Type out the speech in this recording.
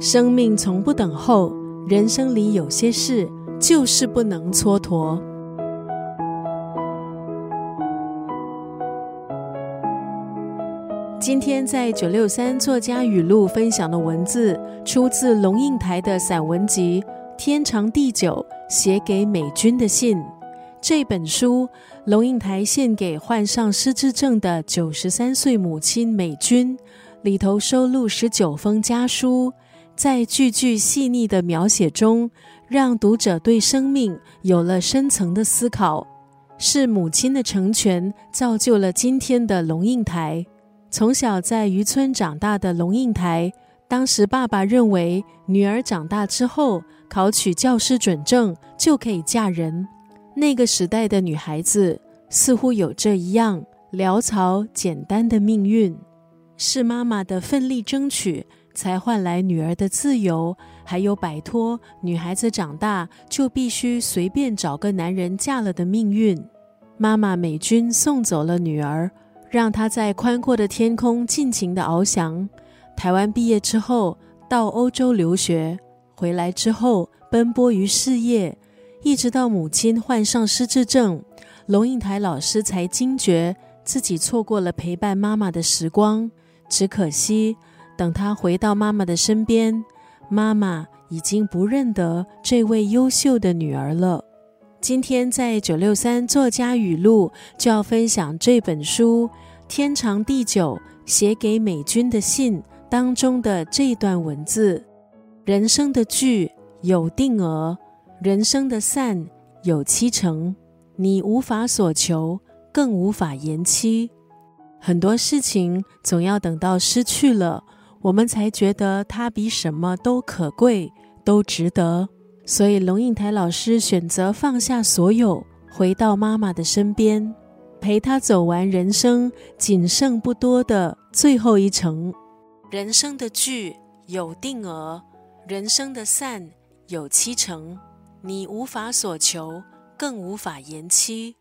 生命从不等候，人生里有些事就是不能蹉跎。今天在九六三作家语录分享的文字，出自龙应台的散文集《天长地久》，写给美军的信。这本书，龙应台献给患上失智症的九十三岁母亲美军，里头收录十九封家书，在句句细腻的描写中，让读者对生命有了深层的思考。是母亲的成全，造就了今天的龙应台。从小在渔村长大的龙应台，当时爸爸认为女儿长大之后考取教师准证就可以嫁人。那个时代的女孩子似乎有这一样潦草简单的命运，是妈妈的奋力争取，才换来女儿的自由，还有摆脱女孩子长大就必须随便找个男人嫁了的命运。妈妈美军送走了女儿。让她在宽阔的天空尽情的翱翔。台湾毕业之后，到欧洲留学，回来之后奔波于事业，一直到母亲患上失智症，龙应台老师才惊觉自己错过了陪伴妈妈的时光。只可惜，等他回到妈妈的身边，妈妈已经不认得这位优秀的女儿了。今天在九六三作家语录就要分享这本书《天长地久》写给美军的信当中的这段文字：人生的聚有定额，人生的散有七成，你无法所求，更无法延期。很多事情总要等到失去了，我们才觉得它比什么都可贵，都值得。所以，龙应台老师选择放下所有，回到妈妈的身边，陪她走完人生仅剩不多的最后一程。人生的聚有定额，人生的散有七成，你无法所求，更无法延期。